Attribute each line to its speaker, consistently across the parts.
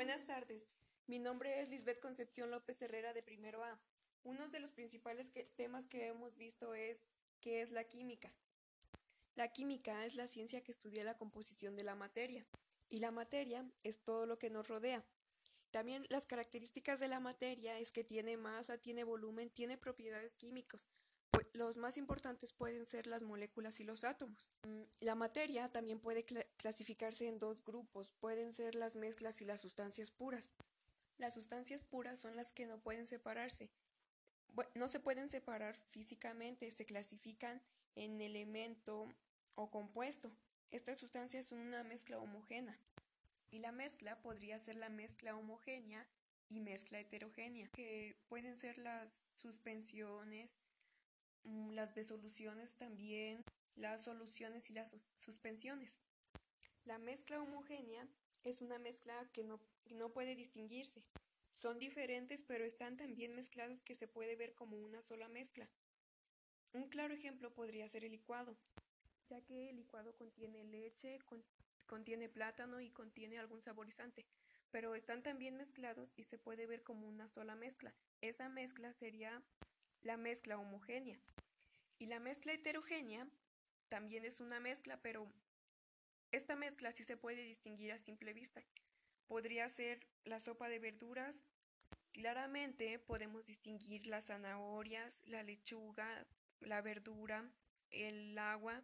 Speaker 1: Buenas tardes. Mi nombre es Lisbeth Concepción López Herrera de Primero A. Uno de los principales temas que hemos visto es qué es la química. La química es la ciencia que estudia la composición de la materia y la materia es todo lo que nos rodea. También las características de la materia es que tiene masa, tiene volumen, tiene propiedades químicos. Los más importantes pueden ser las moléculas y los átomos. Mm, La materia también puede cla- clasificarse en dos grupos, pueden ser las mezclas y las sustancias puras. Las sustancias puras son las que no pueden separarse. No se pueden separar físicamente, se clasifican en elemento o compuesto. Estas sustancias son una mezcla homogénea. Y la mezcla podría ser la mezcla homogénea y mezcla heterogénea, que pueden ser las suspensiones, las disoluciones también, las soluciones y las sus- suspensiones. La mezcla homogénea es una mezcla que no, no puede distinguirse. Son diferentes, pero están tan bien mezclados que se puede ver como una sola mezcla. Un claro ejemplo podría ser el licuado, ya que el licuado contiene leche, con- contiene plátano y contiene algún saborizante, pero están tan bien mezclados y se puede ver como una sola mezcla. Esa mezcla sería la mezcla homogénea. Y la mezcla heterogénea también es una mezcla, pero esta mezcla sí se puede distinguir a simple vista. Podría ser la sopa de verduras. Claramente podemos distinguir las zanahorias, la lechuga, la verdura, el agua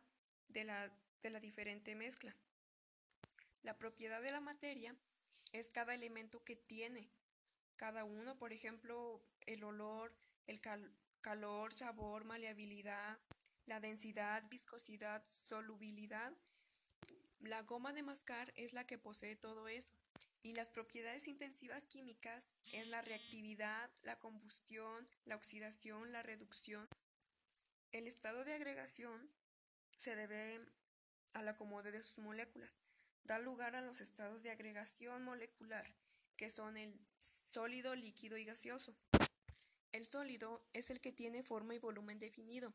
Speaker 1: de la, de la diferente mezcla. La propiedad de la materia es cada elemento que tiene cada uno, por ejemplo, el olor, el cal- calor, sabor, maleabilidad, la densidad, viscosidad, solubilidad. La goma de mascar es la que posee todo eso. Y las propiedades intensivas químicas es la reactividad, la combustión, la oxidación, la reducción. El estado de agregación se debe al acomodo de sus moléculas. Da lugar a los estados de agregación molecular, que son el sólido, líquido y gaseoso. El sólido es el que tiene forma y volumen definido.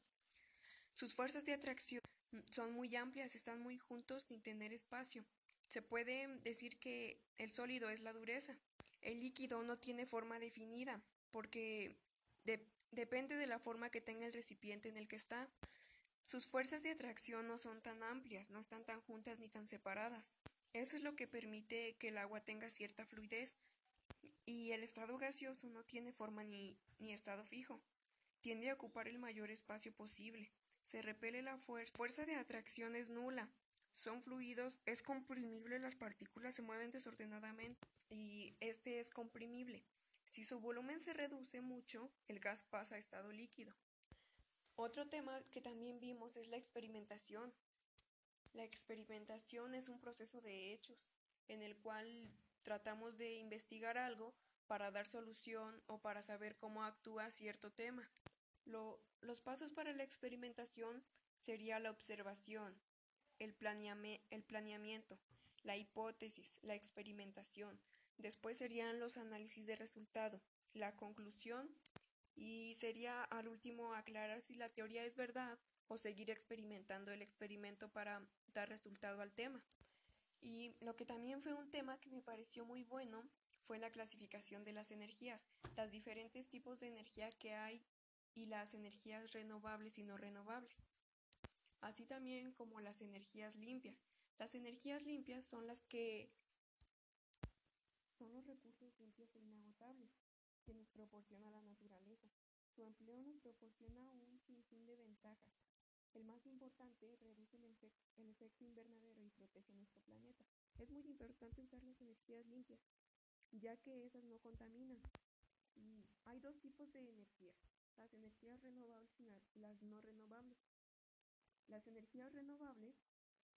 Speaker 1: Sus fuerzas de atracción son muy amplias, están muy juntos sin tener espacio. Se puede decir que el sólido es la dureza. El líquido no tiene forma definida porque de- depende de la forma que tenga el recipiente en el que está. Sus fuerzas de atracción no son tan amplias, no están tan juntas ni tan separadas. Eso es lo que permite que el agua tenga cierta fluidez. Y el estado gaseoso no tiene forma ni, ni estado fijo. Tiende a ocupar el mayor espacio posible. Se repele la fuerza. Fuerza de atracción es nula. Son fluidos, es comprimible, las partículas se mueven desordenadamente y este es comprimible. Si su volumen se reduce mucho, el gas pasa a estado líquido. Otro tema que también vimos es la experimentación. La experimentación es un proceso de hechos en el cual tratamos de investigar algo para dar solución o para saber cómo actúa cierto tema. Lo- los pasos para la experimentación sería la observación, el, planeame- el planeamiento, la hipótesis, la experimentación. Después serían los análisis de resultado, la conclusión y sería al último aclarar si la teoría es verdad o seguir experimentando el experimento para dar resultado al tema. Y lo que también fue un tema que me pareció muy bueno fue la clasificación de las energías, los diferentes tipos de energía que hay y las energías renovables y no renovables, así también como las energías limpias. Las energías limpias son las que son los recursos limpios e inagotables que nos proporciona la naturaleza. Su empleo nos proporciona un sinfín de ventajas. El más importante, reduce el, el efecto invernadero y protege nuestro planeta. Es muy importante usar las energías limpias, ya que esas no contaminan. Y hay dos tipos de energías, las energías renovables y la- las no renovables. Las energías renovables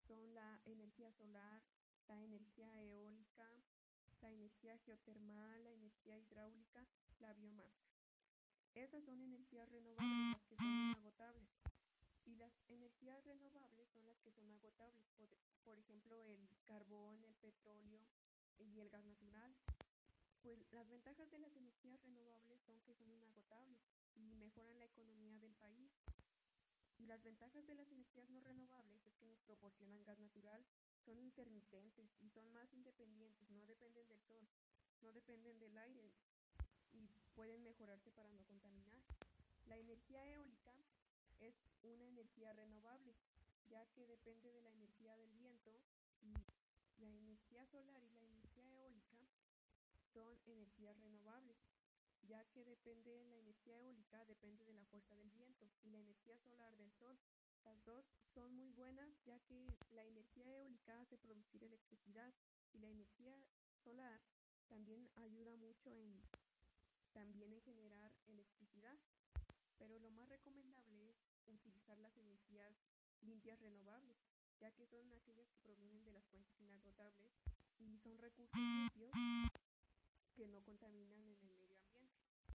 Speaker 1: son la energía solar, la energía eólica, la energía geotermal, la energía hidráulica, la biomasa. Esas son energías renovables, las que son inagotables. Y las energías renovables son las que son agotables, por, por ejemplo, el carbón, el petróleo y el gas natural. Pues las ventajas de las energías renovables son que son inagotables y mejoran la economía del país. Y las ventajas de las energías no renovables es que nos proporcionan gas natural, son intermitentes y son más independientes, no dependen del sol. dependen del aire y pueden mejorarse para no contaminar. La energía eólica es una energía renovable, ya que depende de la energía del viento y la energía solar y la energía eólica son energías renovables, ya que depende la energía eólica depende de la fuerza del viento y la energía solar del sol. Las dos son muy buenas ya que la energía eólica hace producir electricidad y la energía solar también ayuda mucho en también en generar electricidad. Pero lo más recomendable es utilizar las energías limpias renovables, ya que son aquellas que provienen de las fuentes inagotables y son recursos limpios que no contaminan el